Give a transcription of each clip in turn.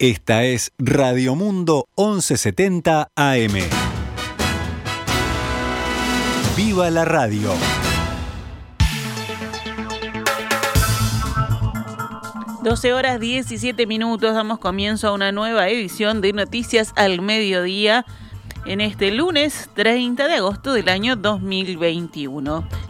Esta es Radio Mundo 1170 AM. ¡Viva la radio! Doce horas 17 minutos, damos comienzo a una nueva edición de Noticias al Mediodía en este lunes 30 de agosto del año 2021.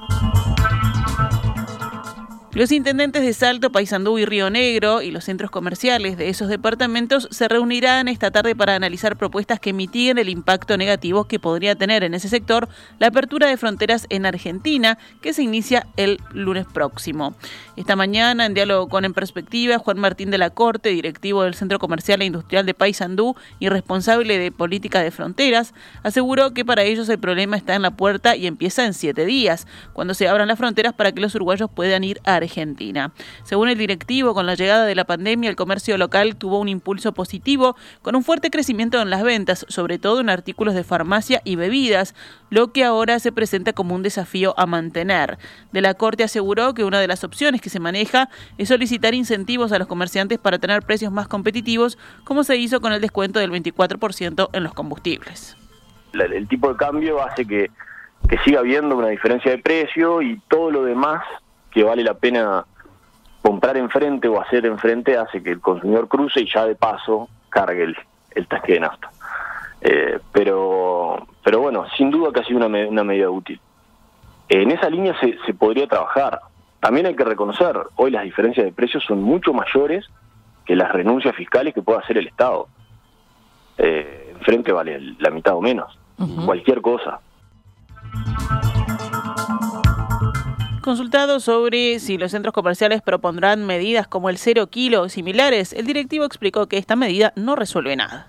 Los intendentes de Salto, Paysandú y Río Negro y los centros comerciales de esos departamentos se reunirán esta tarde para analizar propuestas que mitiguen el impacto negativo que podría tener en ese sector la apertura de fronteras en Argentina, que se inicia el lunes próximo. Esta mañana, en diálogo con En Perspectiva, Juan Martín de la Corte, directivo del Centro Comercial e Industrial de Paysandú y responsable de política de fronteras, aseguró que para ellos el problema está en la puerta y empieza en siete días, cuando se abran las fronteras para que los uruguayos puedan ir a Argentina. Según el directivo, con la llegada de la pandemia, el comercio local tuvo un impulso positivo, con un fuerte crecimiento en las ventas, sobre todo en artículos de farmacia y bebidas, lo que ahora se presenta como un desafío a mantener. De la Corte aseguró que una de las opciones que se maneja es solicitar incentivos a los comerciantes para tener precios más competitivos, como se hizo con el descuento del 24% en los combustibles. El tipo de cambio hace que, siga habiendo una diferencia de precio y todo lo demás que vale la pena comprar enfrente o hacer enfrente hace que el consumidor cruce y ya de paso cargue el, el tanque de nafta. Eh, pero, pero bueno, sin duda que ha sido una, una medida útil. En esa línea se, se podría trabajar. También hay que reconocer, hoy las diferencias de precios son mucho mayores que las renuncias fiscales que pueda hacer el Estado. Eh, enfrente vale la mitad o menos, cualquier cosa. Consultado sobre si los centros comerciales propondrán medidas como el cero kilo o similares, el directivo explicó que esta medida no resuelve nada.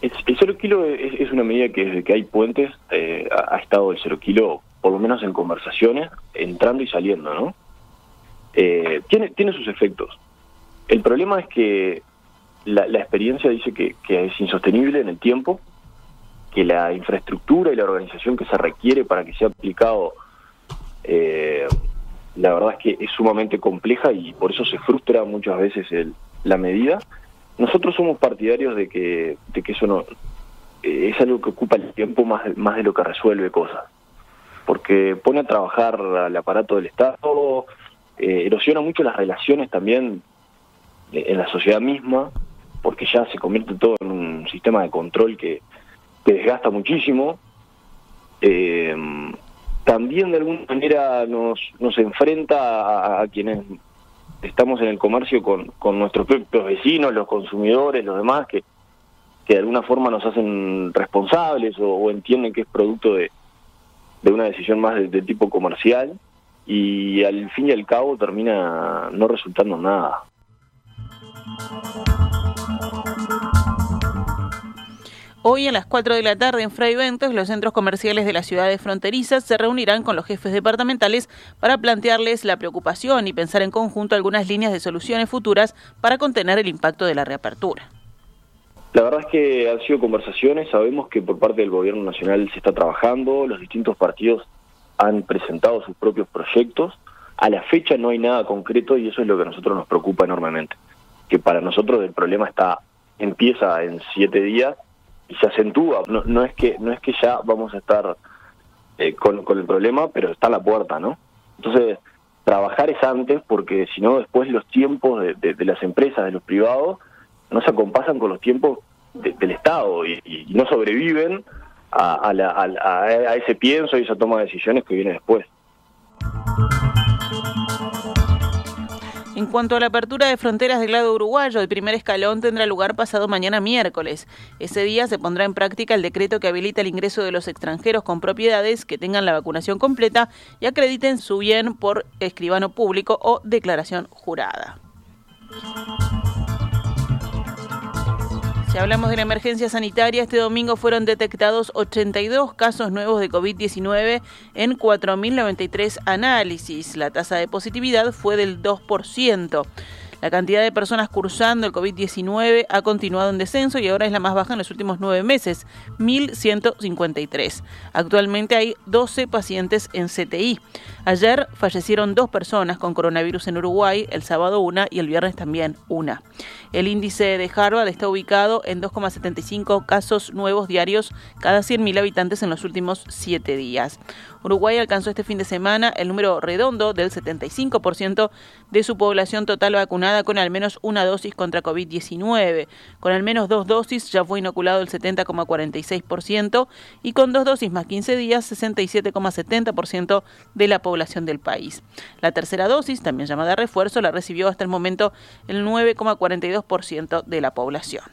El, cero kilo es, una medida que desde que hay puentes eh, ha, estado el cero kilo, por lo menos en conversaciones, entrando y saliendo, ¿no? Eh, tiene, tiene sus efectos. El problema es que la, experiencia dice que, que es insostenible en el tiempo, que la infraestructura y la organización que se requiere para que sea aplicado eh, la verdad es que es sumamente compleja y por eso se frustra muchas veces el, la medida. Nosotros somos partidarios de que, eso no eh, es algo que ocupa el tiempo más, de lo que resuelve cosas, porque pone a trabajar al aparato del Estado, eh, erosiona mucho las relaciones también en la sociedad misma, porque ya se convierte todo en un sistema de control que, que desgasta muchísimo. También de alguna manera nos, nos enfrenta a, quienes estamos en el comercio con, con nuestros propios vecinos, los consumidores, los demás, que, que de alguna forma nos hacen responsables o, entienden que es producto de, de una decisión más de, tipo comercial y al fin y al cabo termina no resultando nada. Hoy a las 4 de la tarde en Fray Ventos, los centros comerciales de las ciudades fronterizas se reunirán con los jefes departamentales para plantearles la preocupación y pensar en conjunto algunas líneas de soluciones futuras para contener el impacto de la reapertura. La verdad es que han sido conversaciones, sabemos que por parte del gobierno nacional se está trabajando, los distintos partidos han presentado sus propios proyectos, a la fecha no hay nada concreto y eso es lo que a nosotros nos preocupa enormemente, que para nosotros el problema está empieza en siete días y se acentúa. No, no, es que no es que ya vamos a estar eh, con, con, el problema, pero está a la puerta, ¿no? Entonces, trabajar es antes porque si no después los tiempos de, de, las empresas, de los privados, no se acompasan con los tiempos del Estado y, no sobreviven a, a, a ese pienso y esa toma de decisiones que viene después. En cuanto a la apertura de fronteras del lado uruguayo, el primer escalón tendrá lugar pasado mañana miércoles. Ese día se pondrá en práctica el decreto que habilita el ingreso de los extranjeros con propiedades que tengan la vacunación completa y acrediten su bien por escribano público o declaración jurada. Si hablamos de la emergencia sanitaria, este domingo fueron detectados 82 casos nuevos de COVID-19 en 4.093 análisis. La tasa de positividad fue del 2%. La cantidad de personas cursando el COVID-19 ha continuado en descenso y ahora es la más baja en los últimos nueve meses, 1.153. Actualmente hay 12 pacientes en CTI. Ayer fallecieron dos personas con coronavirus en Uruguay, el sábado una y el viernes también una. El índice de Harvard está ubicado en 2,75 casos nuevos diarios cada 100.000 habitantes en los últimos siete días. Uruguay alcanzó este fin de semana el número redondo del 75% de su población total vacunada con al menos una dosis contra COVID-19. Con al menos dos dosis ya fue inoculado el 70,46% y con dos dosis más 15 días 67,70% de la población del país. La tercera dosis, también llamada refuerzo, la recibió hasta el momento el 9,42% de la población.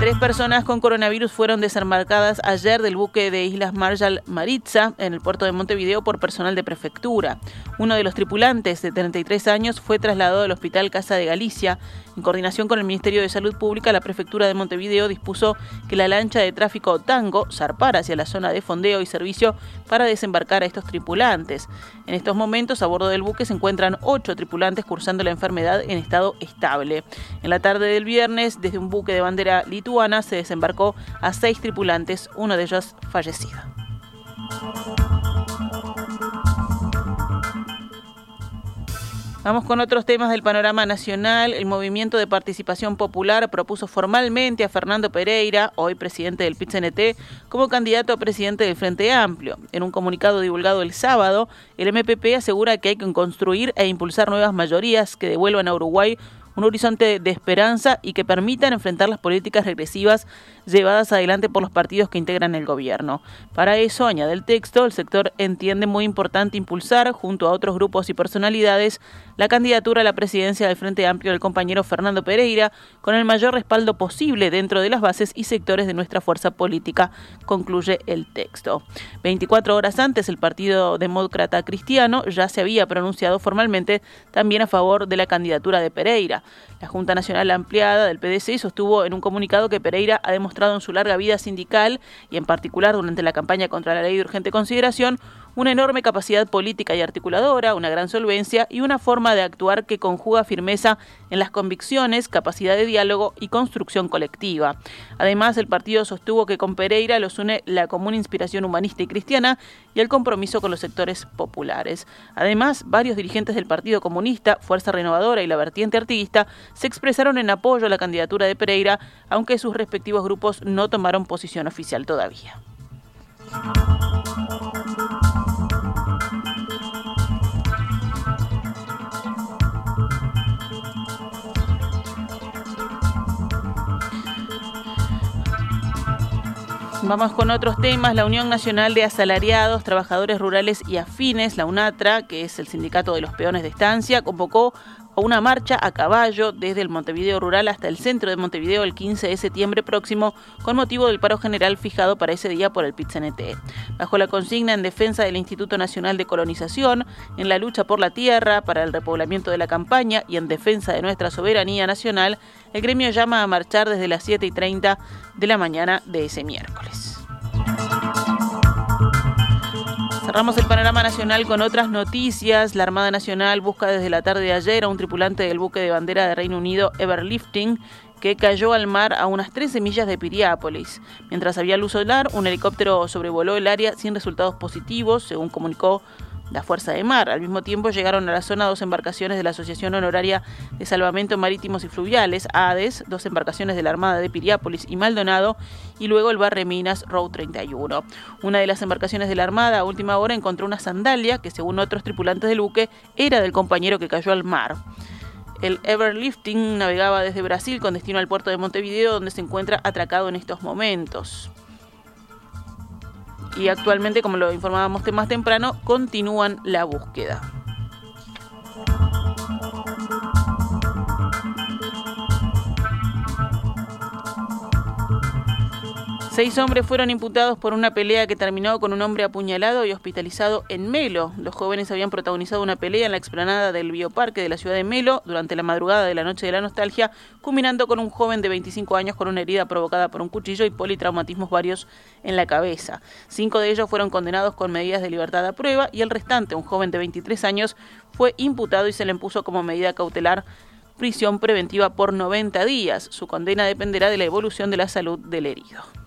Tres personas con coronavirus fueron desembarcadas ayer del buque de Islas Marshall Maritza en el puerto de Montevideo por personal de prefectura. Uno de los tripulantes de 33 años fue trasladado al Hospital Casa de Galicia. En coordinación con el Ministerio de Salud Pública, la prefectura de Montevideo dispuso que la lancha de tráfico Tango zarpara hacia la zona de fondeo y servicio para desembarcar a estos tripulantes. En estos momentos, a bordo del buque se encuentran ocho tripulantes cursando la enfermedad en estado estable. En la tarde del viernes, desde un buque de bandera lituana, se desembarcó a seis tripulantes, uno de ellos fallecido. Vamos con otros temas del panorama nacional. El Movimiento de Participación Popular propuso formalmente a Fernando Pereira, hoy presidente del PIT-CNT, como candidato a presidente del Frente Amplio. En un comunicado divulgado el sábado, el MPP asegura que hay que construir e impulsar nuevas mayorías que devuelvan a Uruguay un horizonte de esperanza y que permitan enfrentar las políticas regresivas llevadas adelante por los partidos que integran el gobierno. Para eso, añade el texto, el sector entiende muy importante impulsar, junto a otros grupos y personalidades, la candidatura a la presidencia del Frente Amplio del compañero Fernando Pereira, con el mayor respaldo posible dentro de las bases y sectores de nuestra fuerza política, concluye el texto. 24 horas antes, el Partido Demócrata Cristiano ya se había pronunciado formalmente también a favor de la candidatura de Pereira. La Junta Nacional Ampliada del PDC sostuvo en un comunicado que Pereira ha demostrado en su larga vida sindical y en particular durante la campaña contra la ley de urgente consideración una enorme capacidad política y articuladora, una gran solvencia y una forma de actuar que conjuga firmeza en las convicciones, capacidad de diálogo y construcción colectiva. Además, el partido sostuvo que con Pereira los une la común inspiración humanista y cristiana y el compromiso con los sectores populares. Además, varios dirigentes del Partido Comunista, Fuerza Renovadora y la vertiente artiguista se expresaron en apoyo a la candidatura de Pereira, aunque sus respectivos grupos no tomaron posición oficial todavía. Vamos con otros temas. La Unión Nacional de Asalariados, Trabajadores Rurales y Afines, la UNATRA, que es el sindicato de los peones de estancia, convocó a una marcha a caballo desde el Montevideo Rural hasta el centro de Montevideo el 15 de septiembre próximo con motivo del paro general fijado para ese día por el pit Bajo la consigna en defensa del Instituto Nacional de Colonización, en la lucha por la tierra, para el repoblamiento de la campaña y en defensa de nuestra soberanía nacional, el gremio llama a marchar desde las 7 y 30 de la mañana de ese miércoles. Cerramos el panorama nacional con otras noticias. La Armada Nacional busca desde la tarde de ayer a un tripulante del buque de bandera de Reino Unido Everlifting que cayó al mar a unas 13 millas de Piriápolis. Mientras había luz solar, un helicóptero sobrevoló el área sin resultados positivos, según comunicó la Fuerza de Mar. Al mismo tiempo llegaron a la zona dos embarcaciones de la Asociación Honoraria de Salvamento Marítimos y Fluviales, ADES, dos embarcaciones de la Armada de Piriápolis y Maldonado, y luego el Barre Minas Road 31. Una de las embarcaciones de la Armada a última hora encontró una sandalia que, según otros tripulantes del buque, era del compañero que cayó al mar. El Everlifting navegaba desde Brasil con destino al puerto de Montevideo, donde se encuentra atracado en estos momentos y actualmente, como lo informábamos más temprano, continúan la búsqueda. Seis hombres fueron imputados por una pelea que terminó con un hombre apuñalado y hospitalizado en Melo. Los jóvenes habían protagonizado una pelea en la explanada del bioparque de la ciudad de Melo durante la madrugada de la noche de la nostalgia, culminando con un joven de 25 años con una herida provocada por un cuchillo y politraumatismos varios en la cabeza. Cinco de ellos fueron condenados con medidas de libertad a prueba y el restante, un joven de 23 años, fue imputado y se le impuso como medida cautelar prisión preventiva por 90 días. Su condena dependerá de la evolución de la salud del herido.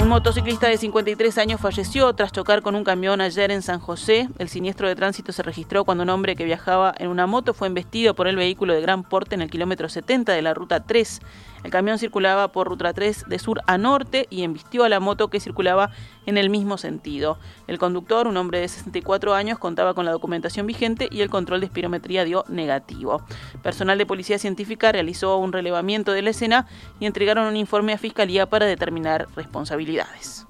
Un motociclista de 53 años falleció tras chocar con un camión ayer en San José. El siniestro de tránsito se registró cuando un hombre que viajaba en una moto fue embestido por el vehículo de gran porte en el kilómetro 70 de la ruta 3. El camión circulaba por ruta 3 de sur a norte y embistió a la moto que circulaba en el mismo sentido. El conductor, un hombre de 64 años, contaba con la documentación vigente y el control de espirometría dio negativo. Personal de policía científica realizó un relevamiento de la escena y entregaron un informe a Fiscalía para determinar responsabilidades.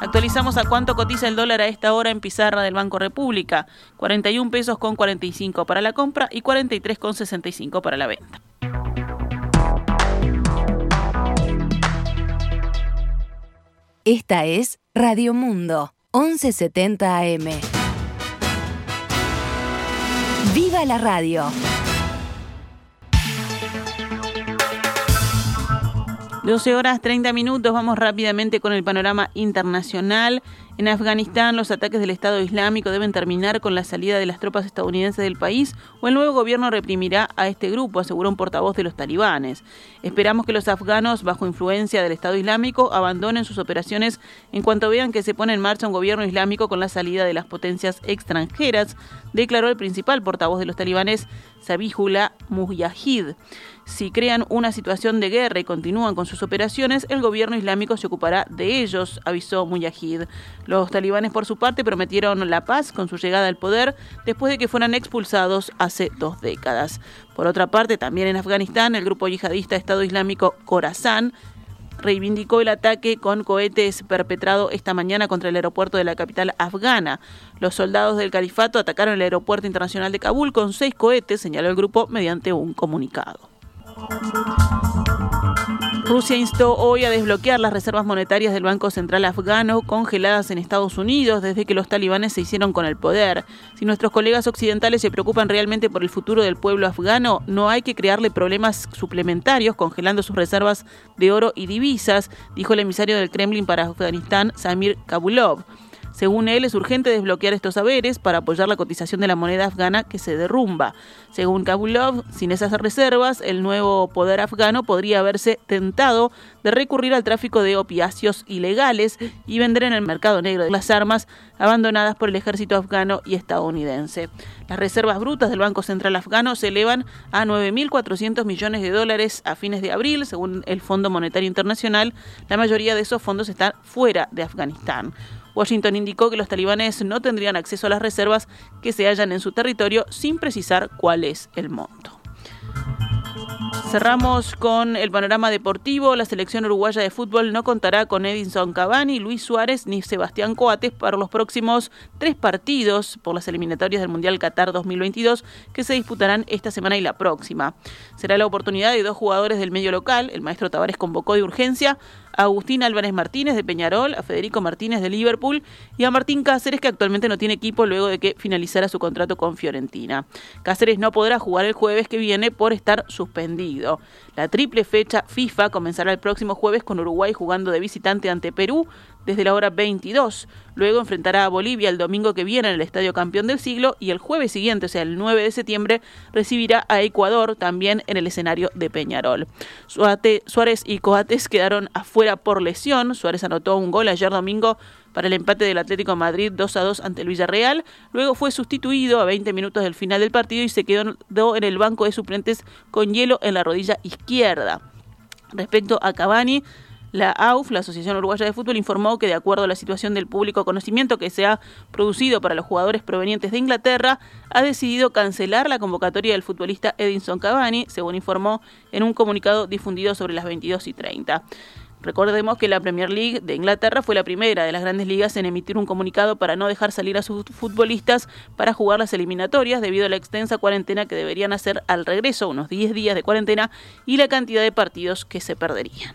Actualizamos a cuánto cotiza el dólar a esta hora en pizarra del Banco República. 41 pesos con 45 para la compra y 43 con 65 para la venta. Esta es Radio Mundo, 1170 AM. ¡Viva la radio! 12 horas 30 minutos, vamos rápidamente con el panorama internacional. En Afganistán, los ataques del Estado Islámico deben terminar con la salida de las tropas estadounidenses del país o el nuevo gobierno reprimirá a este grupo, aseguró un portavoz de los talibanes. Esperamos que los afganos, bajo influencia del Estado Islámico, abandonen sus operaciones en cuanto vean que se pone en marcha un gobierno islámico con la salida de las potencias extranjeras, declaró el principal portavoz de los talibanes, Sabihullah Mujahid. Si crean una situación de guerra y continúan con sus operaciones, el gobierno islámico se ocupará de ellos, avisó Mujahid. Los talibanes, por su parte, prometieron la paz con su llegada al poder después de que fueran expulsados hace dos décadas. Por otra parte, también en Afganistán, el grupo yihadista Estado Islámico Khorasan reivindicó el ataque con cohetes perpetrado esta mañana contra el aeropuerto de la capital afgana. Los soldados del califato atacaron el aeropuerto internacional de Kabul con seis cohetes, señaló el grupo mediante un comunicado. Rusia instó hoy a desbloquear las reservas monetarias del Banco Central afgano congeladas en Estados Unidos desde que los talibanes se hicieron con el poder. Si nuestros colegas occidentales se preocupan realmente por el futuro del pueblo afgano, no hay que crearle problemas suplementarios congelando sus reservas de oro y divisas, dijo el emisario del Kremlin para Afganistán, Samir Kabulov. Según él, es urgente desbloquear estos saberes para apoyar la cotización de la moneda afgana que se derrumba. Según Kabulov, sin esas reservas, el nuevo poder afgano podría haberse tentado de recurrir al tráfico de opiáceos ilegales y vender en el mercado negro las armas abandonadas por el ejército afgano y estadounidense. Las reservas brutas del Banco Central afgano se elevan a 9.400 millones de dólares a fines de abril, según el Fondo Monetario Internacional. La mayoría de esos fondos están fuera de Afganistán. Washington indicó que los talibanes no tendrían acceso a las reservas que se hallan en su territorio sin precisar cuál es el monto. Cerramos con el panorama deportivo. La selección uruguaya de fútbol no contará con Edinson Cavani, Luis Suárez ni Sebastián Coates para los próximos tres partidos por las eliminatorias del Mundial Qatar 2022 que se disputarán esta semana y la próxima. Será la oportunidad de dos jugadores del medio local. El maestro Tavares convocó de urgencia a Agustín Álvarez Martínez de Peñarol, a Federico Martínez de Liverpool y a Martín Cáceres que actualmente no tiene equipo luego de que finalizara su contrato con Fiorentina. Cáceres no podrá jugar el jueves que viene por estar suspendido. La triple fecha FIFA comenzará el próximo jueves con Uruguay jugando de visitante ante Perú desde la hora 22. Luego enfrentará a Bolivia el domingo que viene en el Estadio Campeón del Siglo y el jueves siguiente, o sea, el 9 de septiembre, recibirá a Ecuador también en el escenario de Peñarol. Suárez y Coates quedaron afuera por lesión. Suárez anotó un gol ayer domingo para el empate del Atlético Madrid 2 a 2 ante el Villarreal. Luego fue sustituido a 20 minutos del final del partido y se quedó en el banco de suplentes con hielo en la rodilla izquierda. Respecto a Cavani, la AUF, la Asociación Uruguaya de Fútbol, informó que de acuerdo a la situación del público conocimiento que se ha producido para los jugadores provenientes de Inglaterra, ha decidido cancelar la convocatoria del futbolista Edinson Cavani, según informó en un comunicado difundido sobre las 22 y 30. Recordemos que la Premier League de Inglaterra fue la primera de las grandes ligas en emitir un comunicado para no dejar salir a sus futbolistas para jugar las eliminatorias debido a la extensa cuarentena que deberían hacer al regreso, unos 10 días de cuarentena, y la cantidad de partidos que se perderían.